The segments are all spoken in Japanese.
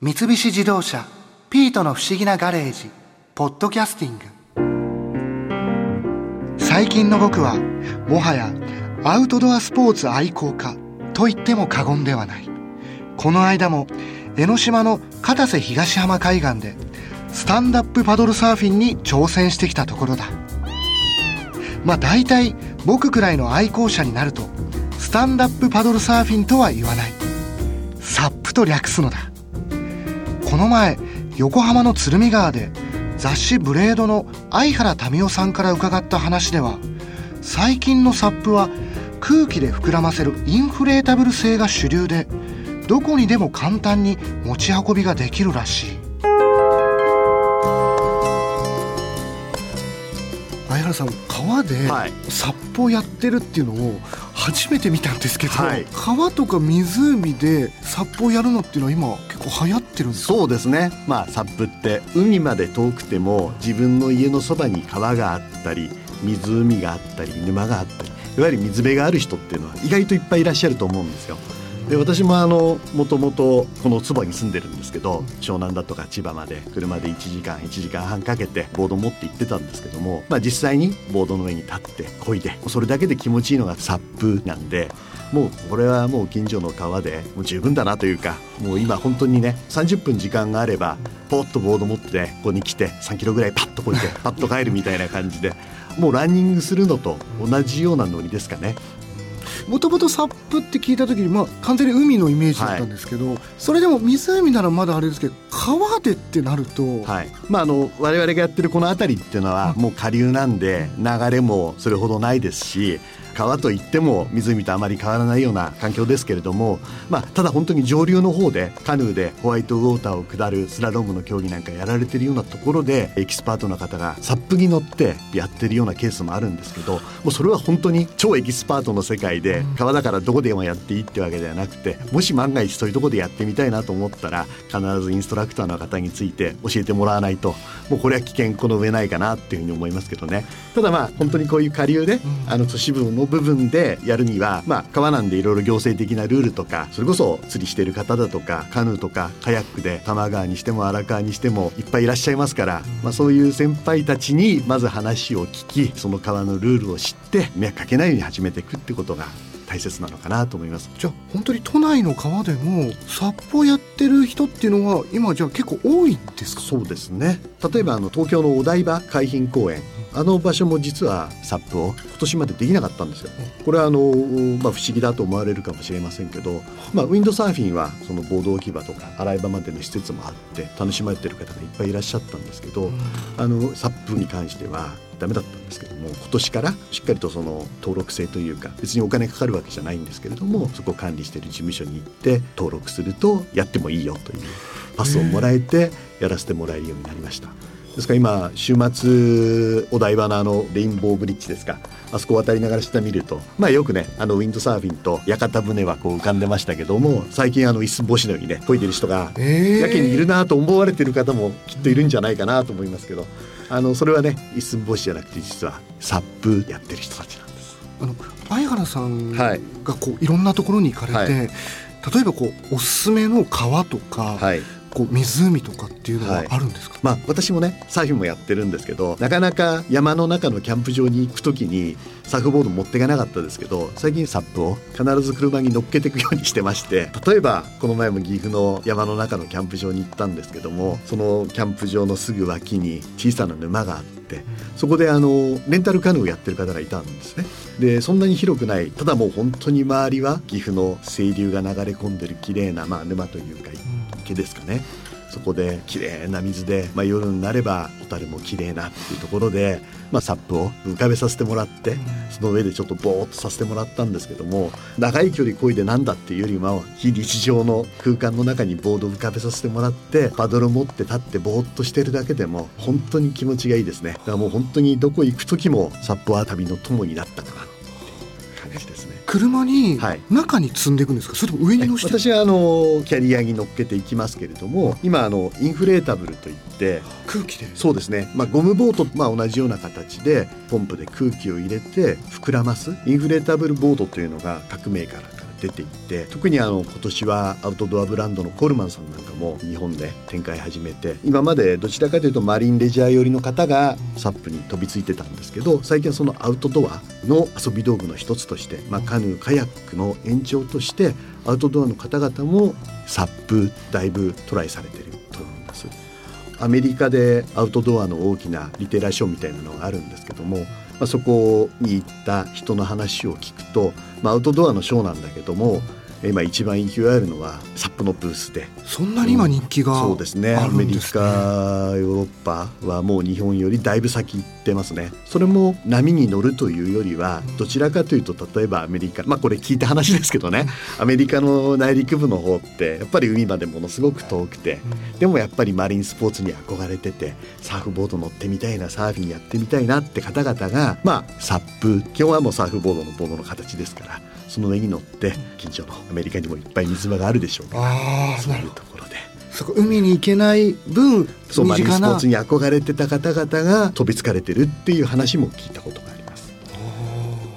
三菱自動車「ピートの不思議なガレージ」「ポッドキャスティング」最近の僕はもはやアウトドアスポーツ愛好家と言っても過言ではない。この間も江ノ島の片瀬東浜海岸でスタンダップパドルサーフィンに挑戦してきたところだ。まあ大体僕くらいの愛好者になるとスタンダップパドルサーフィンとは言わない。サップと略すのだ。の前横浜の鶴見川で雑誌「ブレード」の相原民生さんから伺った話では最近のサップは空気で膨らませるインフレータブル製が主流でどこにでも簡単に持ち運びができるらしい。相原さん川でサップをやってるっていうのを初めて見たんですけど、はい、川とか湖でサップをやるのっていうのは今結構流行ってるんですそうですね。まあサップって海まで遠くても自分の家のそばに川があったり湖があったり沼があったりいわゆる水辺がある人っていうのは意外といっぱいいらっしゃると思うんですよ。で私もあのもともとこの坪に住んでるんですけど湘南だとか千葉まで車で1時間1時間半かけてボード持って行ってたんですけども、まあ、実際にボードの上に立って漕いでそれだけで気持ちいいのがサップなんでもうこれはもう近所の川でもう十分だなというかもう今本当にね30分時間があればポッとボード持ってここに来て3キロぐらいパッとこいてパッと帰るみたいな感じでもうランニングするのと同じようなノリですかね。もともとサップって聞いた時に、まあ、完全に海のイメージだったんですけど、はい、それでも湖ならまだあれですけど川でってなると、はい。まあ、あの我々がやってるこの辺りっていうのはもう下流なんで流れもそれほどないですし川といっても湖とあまり変わらないような環境ですけれども、まあ、ただ本当に上流の方でカヌーでホワイトウォーターを下るスラロームの競技なんかやられてるようなところでエキスパートの方がサップに乗ってやってるようなケースもあるんですけどもうそれは本当に超エキスパートの世界で川だからどこでもやっていいってわけではなくてもし万が一そういうとこでやってみたいなと思ったら必ずインストラクターの方について教えてもらわないともうこれは危険この上ないかなっていうふうに思いますけどね。ただまあ本当にこういう下流で、あの都市部の部分でやるには、まあ、川なんでいろいろ行政的なルールとかそれこそ釣りしてる方だとかカヌーとかカヤックで多摩川にしても荒川にしてもいっぱいいらっしゃいますから、まあ、そういう先輩たちにまず話を聞きその川のルールを知って迷惑かけないように始めていくってことが大切なのかなと思います。じゃあ本当に都内の川でもサップをやってる人っていうのは今じゃあ結構多いんですか？そうですね。例えばあの東京のお台場海浜公園あの場所も実はサップを？今年までできなかったんですよ。これはあの、まあ、不思議だと思われるかもしれませんけど、まあ、ウィンドサーフィンはそのボード置き場とか洗い場までの施設もあって楽しまれてる方がいっぱいいらっしゃったんですけど、あのサップに関してはダメだったんですけども今年からしっかりとその登録制というか別にお金かかるわけじゃないんですけれどもそこを管理している事務所に行って登録するとやってもいいよというパスをもらえてやらせてもらえるようになりました。ですか？ら今週末お台場のあのレインボーブリッジですか？あそこ渡りながら下見るとまあよくねあのウィンドサーフィンと屋形船はこう浮かんでましたけども最近あの椅子星のようにね漕いでる人がやけにいるなと思われてる方もきっといるんじゃないかなと思いますけどあのそれはね椅子星じゃなくて実はサップやってる人たちなんです。あの相原さんがこういろんなところに行かれて、はい、例えばこうおすすめの川とか、はい、こう湖とかっていうのはあるんですか、はい、まあ、私もねサーフィンもやってるんですけどなかなか山の中のキャンプ場に行く時にサーフボード持っていかなかったですけど最近サップを必ず車に乗っけていくようにしてまして例えばこの前も岐阜の山の中のキャンプ場に行ったんですけどもそのキャンプ場のすぐ脇に小さな沼があってそこであのレンタルカヌーをやってる方がいたんですね。でそんなに広くないただもう本当に周りは岐阜の清流が流れ込んでる綺麗なまあ沼というか池ですかね。そこで綺麗な水で、まあ、夜になれば小樽も綺麗なっていうところで、まあ、サップを浮かべさせてもらってその上でちょっとボーっとさせてもらったんですけども長い距離漕いでなんだっていうよりも非日常の空間の中にボードを浮かべさせてもらってパドル持って立ってボーっとしてるだけでも本当に気持ちがいいですね。だからもう本当にどこ行く時もサップは旅の友になったかな感じですね。車に中に積んでいくんですか、それとも上に乗せて？私はあのキャリアに乗っけていきますけれども今あのインフレータブルといって空気で？そうですね、まあ、ゴムボートとまあ同じような形でポンプで空気を入れて膨らますインフレータブルボードというのが各から出ていって特にあの今年はアウトドアブランドのコールマンさんなんかも日本で展開始めて今までどちらかというとマリンレジャー寄りの方がサップに飛びついてたんですけど最近はそのアウトドアの遊び道具の一つとして、まあ、カヌーカヤックの延長としてアウトドアの方々もサップだいぶトライされてると思います。アメリカでアウトドアの大きなリテラションみたいなのがあるんですけどもまあ、そこに行った人の話を聞くと、まあ、アウトドアのショーなんだけども今一番勢いあるのはサップのブースで。そんなに今人気が、ね、そうですね。アメリカヨーロッパはもう日本よりだいぶ先行ってますね。それも波に乗るというよりはどちらかというと例えばアメリカ。まあこれ聞いた話ですけどね。アメリカの内陸部の方ってやっぱり海までものすごく遠くてでもやっぱりマリンスポーツに憧れててサーフボード乗ってみたいなサーフィンやってみたいなって方々がまあサップ。基本はもうサーフボードのボードの形ですからその上に乗って近所のアメリカにもいっぱい水場があるでしょうからそういうところで。そこ海に行けない分そうマリンスポーツに憧れてた方々が飛びつかれてるっていう話も聞いたことがあります。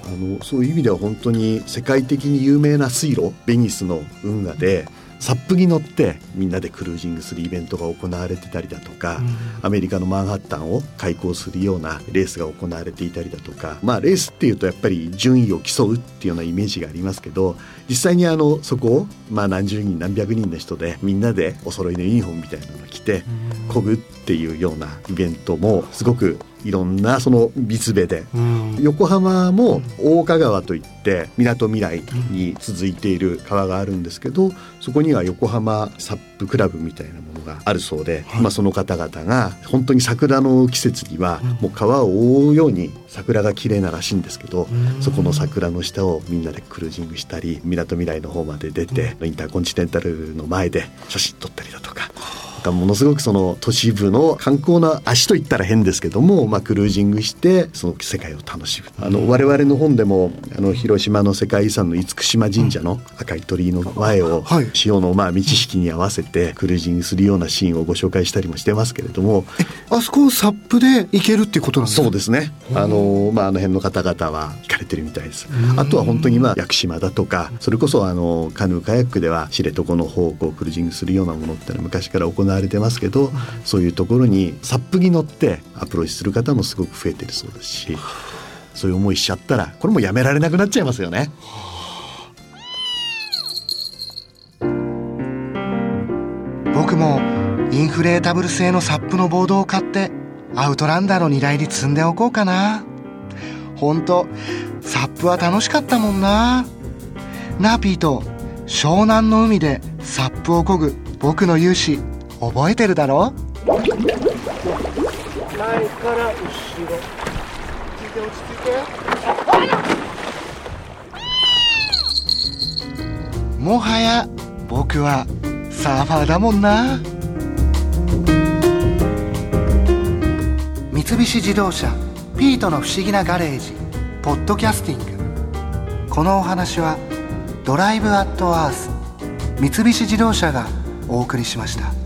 あのそういう意味では本当に世界的に有名な水路ベニスの運河でサップに乗ってみんなでクルージングするイベントが行われてたりだとか、うん、アメリカのマンハッタンを開港するようなレースが行われていたりだとかまあレースっていうとやっぱり順位を競うっていうようなイメージがありますけど実際にあのそこをまあ何十人何百人の人でみんなでお揃いのユニフォームみたいなのを着てこぐっていうようなイベントもすごくいろんなその水辺で、うん、横浜も大香川といってみなとみらいに続いている川があるんですけどそこには横浜サップクラブみたいなものがあるそうで、はい、まあ、その方々が本当に桜の季節にはもう川を覆うように桜が綺麗ならしいんですけど、うん、そこの桜の下をみんなでクルージングしたりみなとみらいの方まで出て、インターコンチネンタルの前で写真撮ったりだとか。がものすごくその都市部の観光の足といったら変ですけども、まあ、クルージングしてその世界を楽しむ。あの我々の本でもあの広島の世界遺産の厳島神社の赤い鳥居の前を潮のまあ満ち引きに合わせてクルージングするようなシーンをご紹介したりもしてますけれども。あそこをサップで行けるっていうことなんですかそうですね。あの,、まあ、あの辺の方々は行かれてるみたいです。あとは本当にまあ屋久島だとかそれこそあのカヌーカヤックでは知床の方をこうクルージングするようなものってのは昔から行われてますけどそういうところにサップに乗ってアプローチする方もすごく増えてるそうですしそういう思いしちゃったらこれもやめられなくなっちゃいますよね。僕もインフレータブル製のサップのボードを買ってアウトランダーの荷台に積んでおこうかな。ほんとサップは楽しかったもんな。ナーピーと湘南の海でサップを漕ぐ僕の勇姿覚えてるだろ前から後ろて落ち着いて。もはや僕はサーファーだもんな。三菱自動車ピートの不思議なガレージポッドキャスティング。このお話はドライブアットアース三菱自動車がお送りしました。